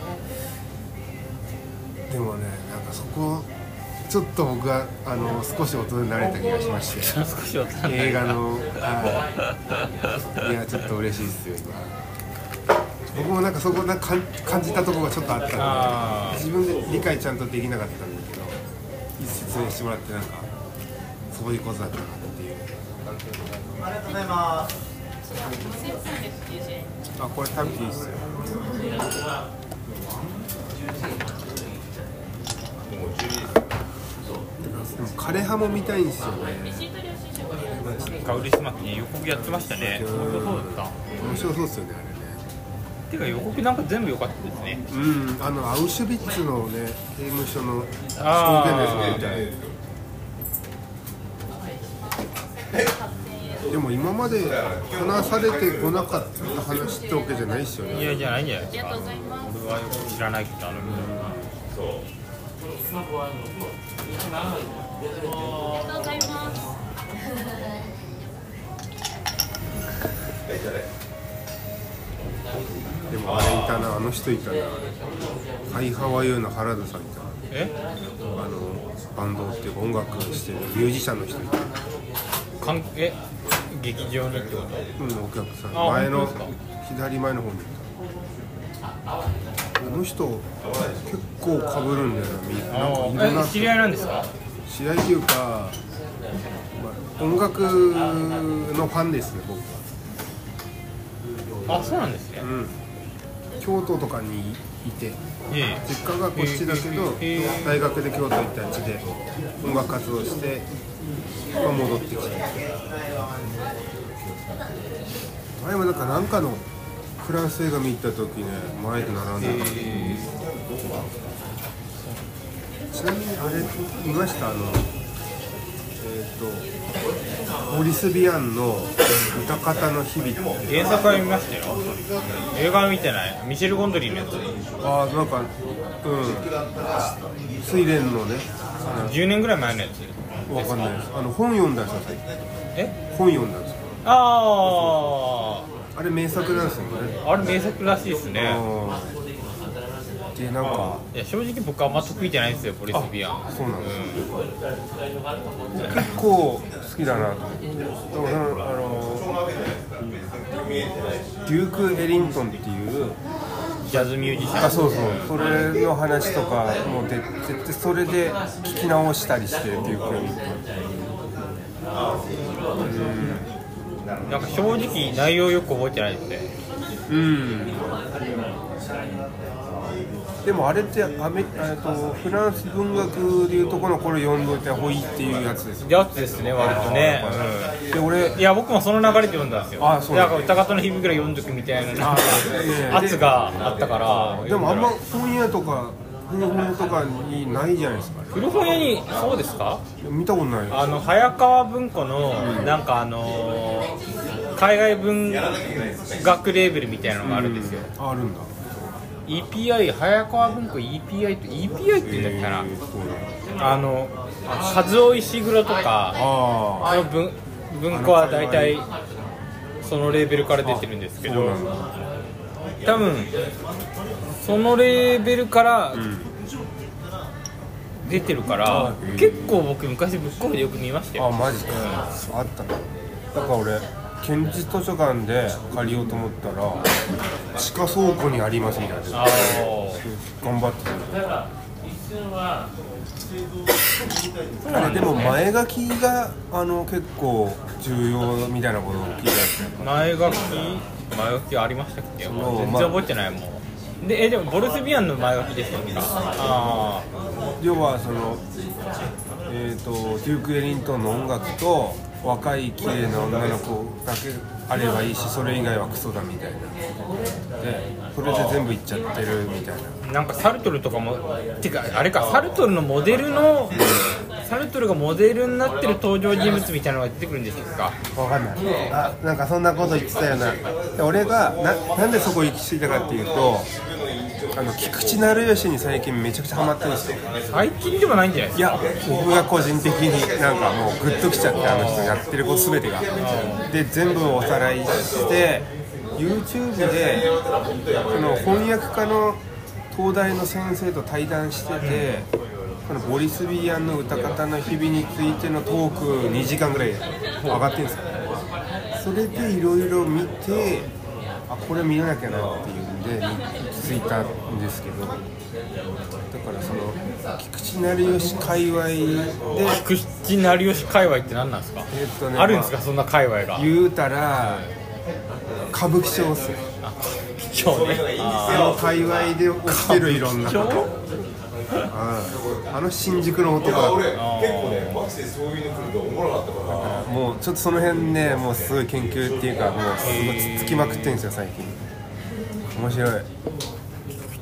でもねなんかそこちょっと僕はあの少し大人になれた気がしまして。映画のはい。いやちょっと嬉しいですよ今僕もなんかそこなんか感感じたところがちょっとあったんで自分で理解ちゃんとできなかったんだけど説明してもらってなんかそういうことだったなっていうありがとうございます。あこれ食べていいっす。よでも枯葉も見たいんです。よねカウリスマキ予告やってましたね本当そうだった面白そうです。よねあれねてか予告なんか全部良かったですね。うんあのアウシュビッツのね刑務所の証言のやつも見たいでも今まで話されてこなかった話ってわけじゃないですよね。いやじゃないんじゃないですか。俺はよく知らないけどあのでもあれいたなあの人いたな。ハイハワイユーの原田さんいたえ？あのバンドっていうか音楽してるミュージシャンの人いたかんえ？劇場にってこと？うんお客さん。あ前の本当で左前の方にいた。あの人結構かぶるんだよなみんな。なんかいるなあえ知り合いなんですか？知り合いっていうか、まあ、音楽のファンですね僕は。あそうなんですね。うん京都とかにいてええ。実家がこっちだけど、ええ。大学で京都行ってあっちで音楽活動して、まあ、戻ってきて。前もなんかなんかのフランス映画見に行った時ね前で並んでた、ちなみにあれ見ました？あのえっ、とモリス・ビアンの「歌方の日々」原作は見ましたよ。映画は見てない。ミシェル・ゴンドリーのやつ。ああなんかうん。睡蓮のね10年ぐらい前のやつ。わかんないです。あの本読んだんですよえ？本読んだんですよ。ああれ名作なんですよね。ああれ名作らしいですね。あーでなんかいや正直僕あんま得意じゃないんですよポリスビア。ンそうなんです。結構好きだなと思って。あのデューク・エリントンっていうジャズミュージシャン。あそうそう。それの話とかも出ててそれで聞き直したりしてデューク・エリントン。なんか正直内容よく覚えてないですね。うんでもあれってアメえっとフランス文学でいうとこのこれ読んどいてほいっていうやつですよやつですね割とね、で俺うんいや僕もその流れで読んだんですよ。あそう。だだから歌方の日々ぐらい読んどくみたいな (laughs) 圧があったから。でもあんま本屋とか古本とかにないじゃないですか。古本屋にそうですか？見たことないあの早川文庫のなんかあのー海外文学レーベルみたいなのがあるんですよ、ああるんだ EPI 早川文庫 EPI って EPI って言うんだっけかな、えー。そうなんだあの和夫石黒とかああの文文庫は大体そのレーベルから出てるんですけど多分そのレーベルから出てるから、うん結構僕昔ブックオフでよく見ましたよ。あマジか、あった。なだから俺県立図書館で借りようと思ったら地下倉庫にありますみたいな。あ頑張って。たでも前書きがあの結構重要みたいなことを聞いた前書き？前書きありましたっけ？の全然覚えてないもん。でえでもボルスビアンの前書きでしたっけあ要はそのえっ、とデューク・エリントンの音楽と若い綺麗な女の子だけあればいいしそれ以外はクソだみたいな。でそれで全部いっちゃってるみたいな。あなんかサルトルとかもてかあれかサルトルのモデルのサルトルがモデルになってる登場人物みたいなのが出てくるんですか？わかんない。あなんかそんなこと言ってたよな。で俺がななんでそこ行き着いたかっていうとあの菊池成吉に最近めちゃくちゃハマってるんですよ。最近でもないんじゃないですいかや僕が個人的になんかもうグッときちゃってあの人やってること全てが。で全部おさらいして YouTube でその翻訳家の東大の先生と対談してて、このボリス・ビアンの歌方の日々についてのトーク2時間ぐらい上がってるんですよ。それでいろいろ見てあこれ見なきゃなっていうんでついたんですけどだからその菊池成吉界隈で菊池成吉界隈って何なんですか、えっとねあるんですか？そんな界隈が。言うたら歌舞伎町っすね。貴重ね。あの界隈で起きてるいろんなこと。うんあの新宿の男。だから。もうちょっとその辺ねもうすごい研究っていうかもうすごいつっつきまくってるんですよ最近。面白い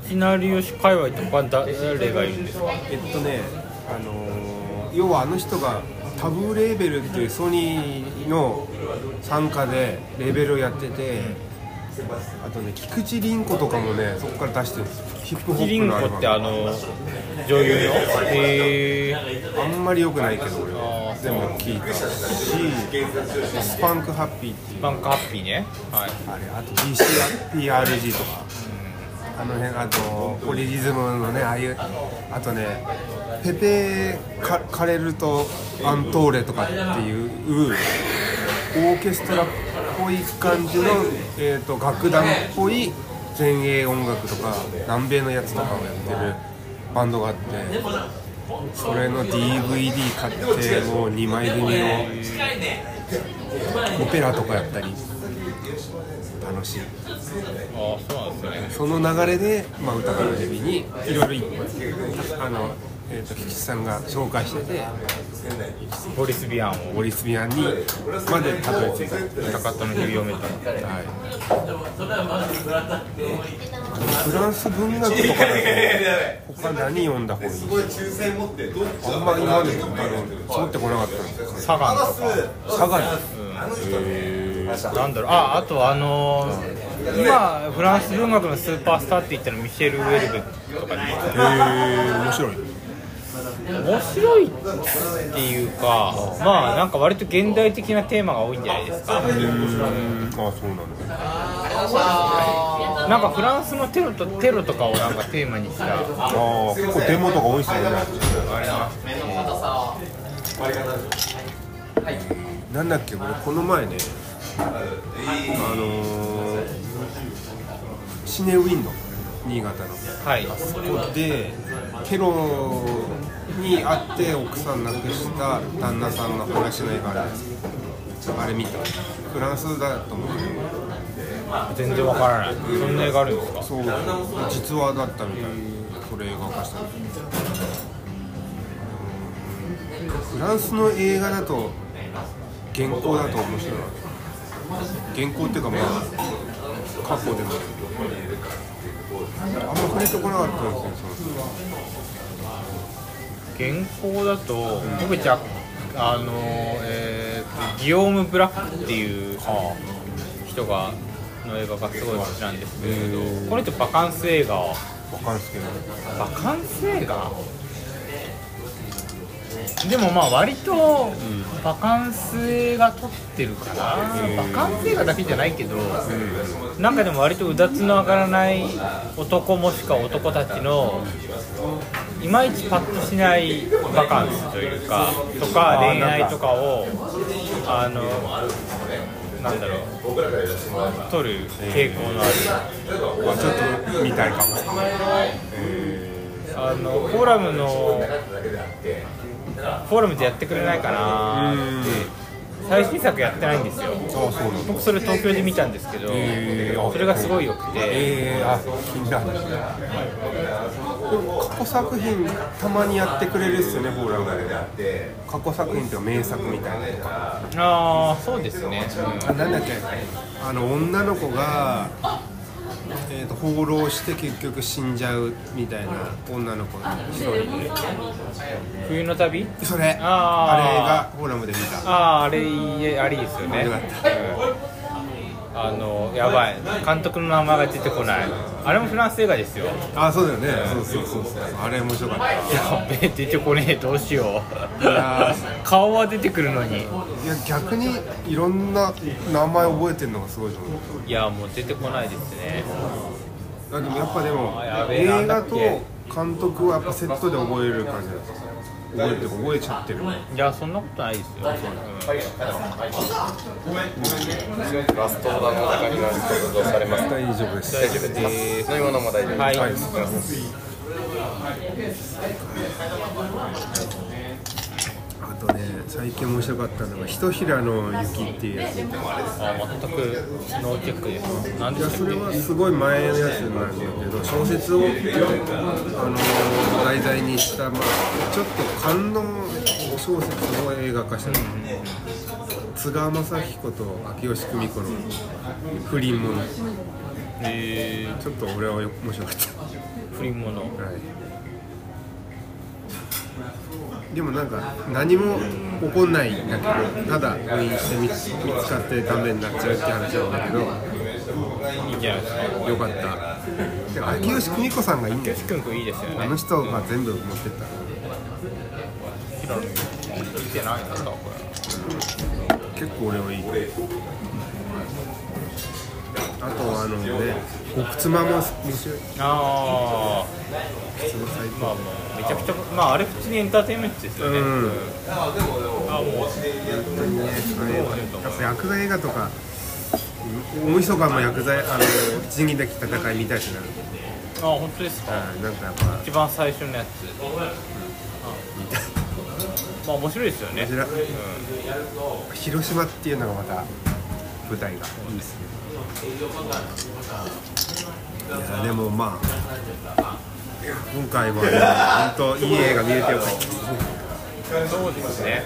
菊池成吉界隈って他に誰がいるんですか？えっとねあのー要はあの人がタブーレーベルっていうソニーの傘下でレーベルをやっててあとね菊池凛子とかもねそこから出してるんです。よヒップホップのアルバム。コってあの女優の？へえあんまり良くないけど俺あはー全部聞いたしスパンクハッピーっていう。バンクハッピーね。はい。あれあと DCPRG とかあの辺あとポリリズムのねああいうあとねペペカカレルとアントーレとかっていうオーケストラっぽい感じの、えー、と楽団っぽい前衛音楽とか南米のやつとかをやってるバンドがあってそれの DVD 買ってもう2枚組のオペラとかやったり。楽しい。ああそうなんですね。その流れで、まあ、歌から日々にいろいろあの、えー、と菊池さんが紹介しててボリス・ビアンを。ボリスビアンにまでたどり着いた、歌方の日々を読めた。はい、フランス文学とかだと他何読んだ方がいいあんまり今まであの絞ってこなかったんですよ。サガンとか。佐賀になんだろう。ああとあのー今フランス文学のスーパースターって言ったらミシェル・ウェルベとかでへえ面白い面白いっていうかまあなんか割と現代的なテーマが多いんじゃないですか。うん。あそうなんだなんかフランスのテロとテロとかをなんかテーマにした。ああ結構デモとか多いっすよね。ありますね。なんだっけ俺この前ねあのー、シネウィンド新潟の。はい。そこでテロにあって奥さん亡くした旦那さんの話の映画あるんです。よあれ見た？フランスだと思う。全然わからない。そんな映画あるんですか？そう。実話だったみたい。それ映画化した。のフランスの映画だと原稿だと面白い原稿っていうかまあ過去でも。あんま触れてこなかったんですよその。原稿だと僕じゃあのえーとギオーム・ブラックっていう人がの映画がすごい好きなんですけれどこの人バカンス映画バカンス映画？でもまあ割とバカンス映画撮ってるかな、バカンス映画だけじゃないけど、なんかでも割とうだつの上がらない男もしくは男たちのいまいちパッとしないバカンスというかとか恋愛とかをあのなんだろう撮る傾向のある。あちょっと見たいかもあのフォーラムのフォーラムでやってくれないかなって。最新作やってないんですよ。僕それ東京で見たんですけど、へー。それがすごい良くて、えー、あ気になる過去作品たまにやってくれるっすよねフォーラムで過去作品っていうか名作みたいなのとかああそうですね、あなんだっけ。あの女の子が、えー、と放浪して結局死んじゃうみたいな女の子の一人で。冬の旅？それ。あれがフォーラムで見た。あああれあれいいですよね。よかったあのやばい。監督の名前が出てこない。あれもフランス映画ですよ。あそうだよね。そうそうそうそう。あれ面白かった。やべえ出てこねえどうしよう。顔は出てくるのに。いや逆にいろんな名前覚えてるのがすごいと思う。いやもう出てこないですね。あでもやっぱでも映画と監督はやっぱセットで覚える感じなんですよ覚えて覚えちゃってるいやそんなことないですよ、うん。ラストオーダーの中にされます。大丈夫です。大丈夫です。飲み物も大丈夫です。はい、はい。あとね最近面白かったのが「ひとひらの雪」っていうやつ。あ全くノーチェックです何いやそれでしたっけはすごい前のやつなんだけど小説を、あのー題材にした、まあ、ちょっと観音小説を映画化したの。津川雅彦と秋吉久美子の不倫ものえちょっと俺は面白かった。ー、不倫ものはいでもなんか何も起こんないんだけどただ誤飲して見つかってダメになっちゃうって話なんだけどよかった。で秋吉久美子さんがいいんだよ。ですよね。あの人が全部持ってった。結構俺はいい。あとはあのね奥妻も面白い。れあ奥妻最あまあもうめちゃくちゃまああれ普通にエンターテインメントですよね、うん。あもう本当にねあれやっぱ薬剤映画とか大晦日も薬剤あの仁義なき戦い見たいってな。るあ本当ですか？うんなんかやっぱ一番最初のやつ、まあ面白いですよね。こちら広島っていうのがまた舞台がいいですねいやでもまあ今回はね本当いい映画見れてよかった。そうですね。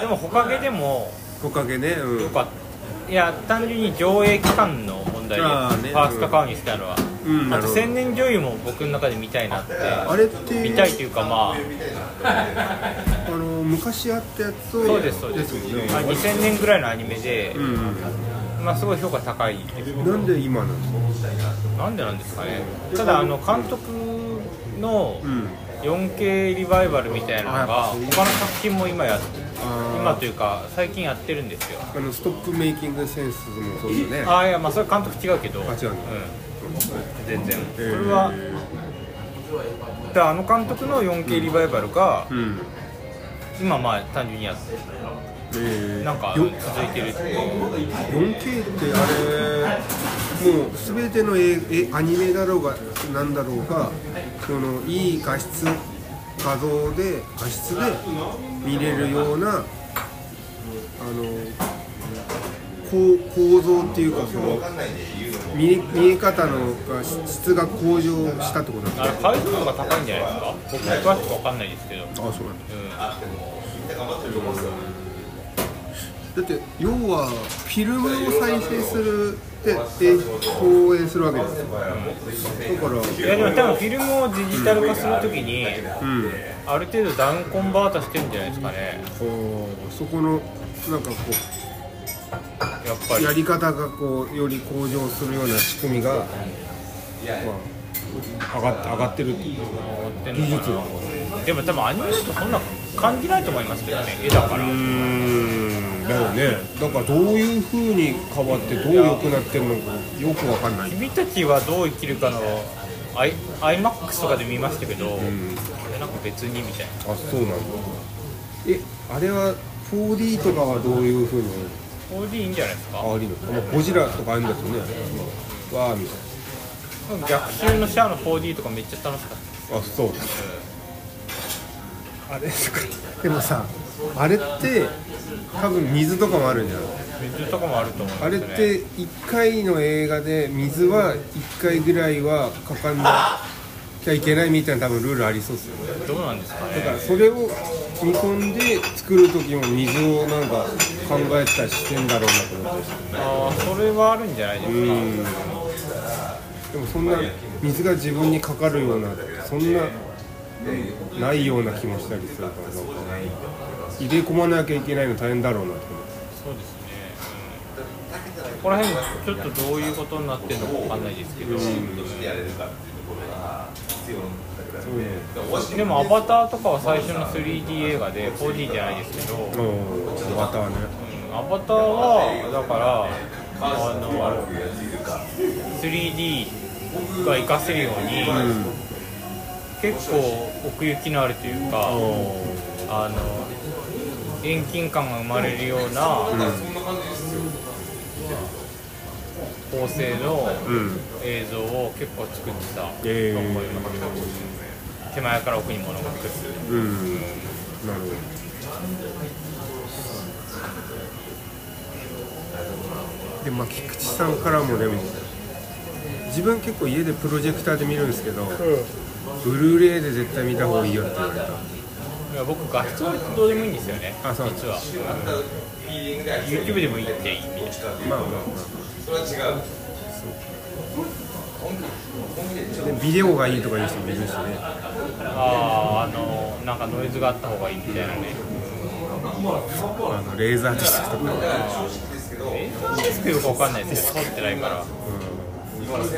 でもほかげでもおかげねうん。よかった。いや単純に上映期間の問題で、あーねファーストカウンにしたのは、うんあと千年女優も僕の中で見たいなってあれって見たいというかまあ。あの昔やったやつをそうですそうです。よね。まあ、2000年ぐらいのアニメで、うんうんまあすごい評価高いですなんで今なのなんでなんですかね。ただあの監督のうん。4K リバイバルみたいなのが他の作品も今や今というか最近やってるんですよ。あのストップメイキングセンスもそうだね。ああいやまあそれ監督違うけど。あ違うのん、全然。えー。それはであの監督の 4K リバイバルがうん。今まあ単純にやってえー。なんかよ続いてるっていう。4K ってあれもう全ての絵絵アニメだろうがなんだろうがそのいい画質画像で画質で見れるようなあの構構造っていうかその見え見え方のが質が向上したってことなんですか？解像度が高いんじゃないですか？僕詳しくわかんないですけど、うん、あそうなんだだって要はフィルムを再生するってで放映するわけですよ。だからいやでも多分フィルムをデジタル化するときにうん。ある程度ダウンコンバータしてるんじゃないですかね。こうそこのなんかこやっぱり。うやり方がこうより向上するような仕組みが、まあ、上がって上がってる。技術はでも多分アニメだとそんな感じないと思いますけどね。絵だから。うーん。だよね。だからどういう風に変わってどう良くなってるのかよくわかんない。君たちはどう生きるかのアイ iMAX とかで見ましたけど、えなんか別にみたいな。あそうなんだ。えあれは 4D とかはどういう風に？4D いいんじゃないですか。変わりの。まあゴジラとかあるんだよね。わーみたい逆襲のシャアの 4D とかめっちゃ楽しかったなあそう。あれでもさあれって多分水とかもあるんじゃん。水とかもあると思うんあれって1回の映画で水は1回ぐらいはかかんなきゃいけないみたいな多分ルールありそうですよね。どうなんですかだからねそれを見込んで作る時も水をなんか考えたりしてんだろうなと思って。ああそれはあるんじゃないですか、うんでもそんな水が自分にかかるようなそんなないような気もしたりするからなんか入れ込まなきゃいけないの大変だろうなと思って。そうですね、うん、こら辺ちょっとどういうことになってるのかわかんないですけど、でもアバターとかは最初の 3D 映画で 4D じゃないですけど、おおまたはね。アバターはだからあの 3D が活かせるように、結構奥行きのあるというか、あの遠近感が生まれるような、構成の映像を結構作ってたと思いえます、手前から奥に物が来る、うんなるほどでまあ菊池さんからもでも自分結構家でプロジェクターで見るんですけど、ブルーレイで絶対見た方がいいよって言われた。いや僕画質はどうでもいいんですよね。あそう実は、YouTube でもいいっていいみたいなまあまあ。まあでビデオがいいとか言う人もいるしね。あーあのなんかノイズがあった方がいいみたいなね。あのレーザーディスクとか映像ディスクよくわかんないですよ撮ってないから。そうです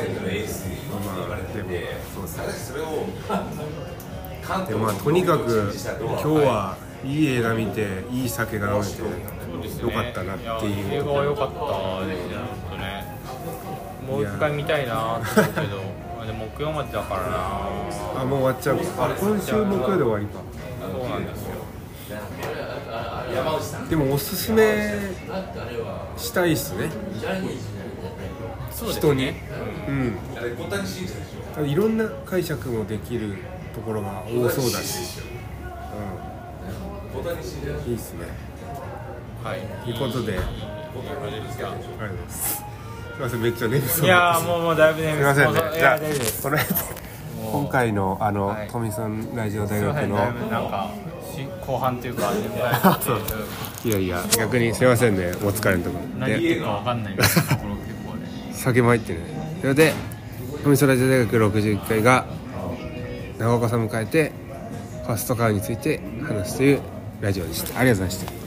ねでまあとにかく今日はいい映画見ていい酒が飲めてよかったなってやいう。映画は良かったですね。ねもう一回見たいなって思うけど。でも木曜までだからな。あもう終わっちゃう。あ今週木曜で終わりかでもおすすめしたいっすね。人に。ねうん。いろんな解釈もできるところが多そうだし、うん、いいっすね。はい。ということで。いい感じですか。ありがとうございます。すいませんめっちゃ眠そう。いやーもうもうだいぶねすいませんね。いじゃあや大丈夫です。この辺で。今回のあの、はい。富さんラジオ大すいま学の後半というか (laughs) そう。いやいや逆にすいませんね。お疲れのとこ。ろで何言ってるかわかんない酒も入ってるね。それで富そラジオ大学61回が長岡さんを迎えてファストカーについて話すというラジオでした。ありがとうございました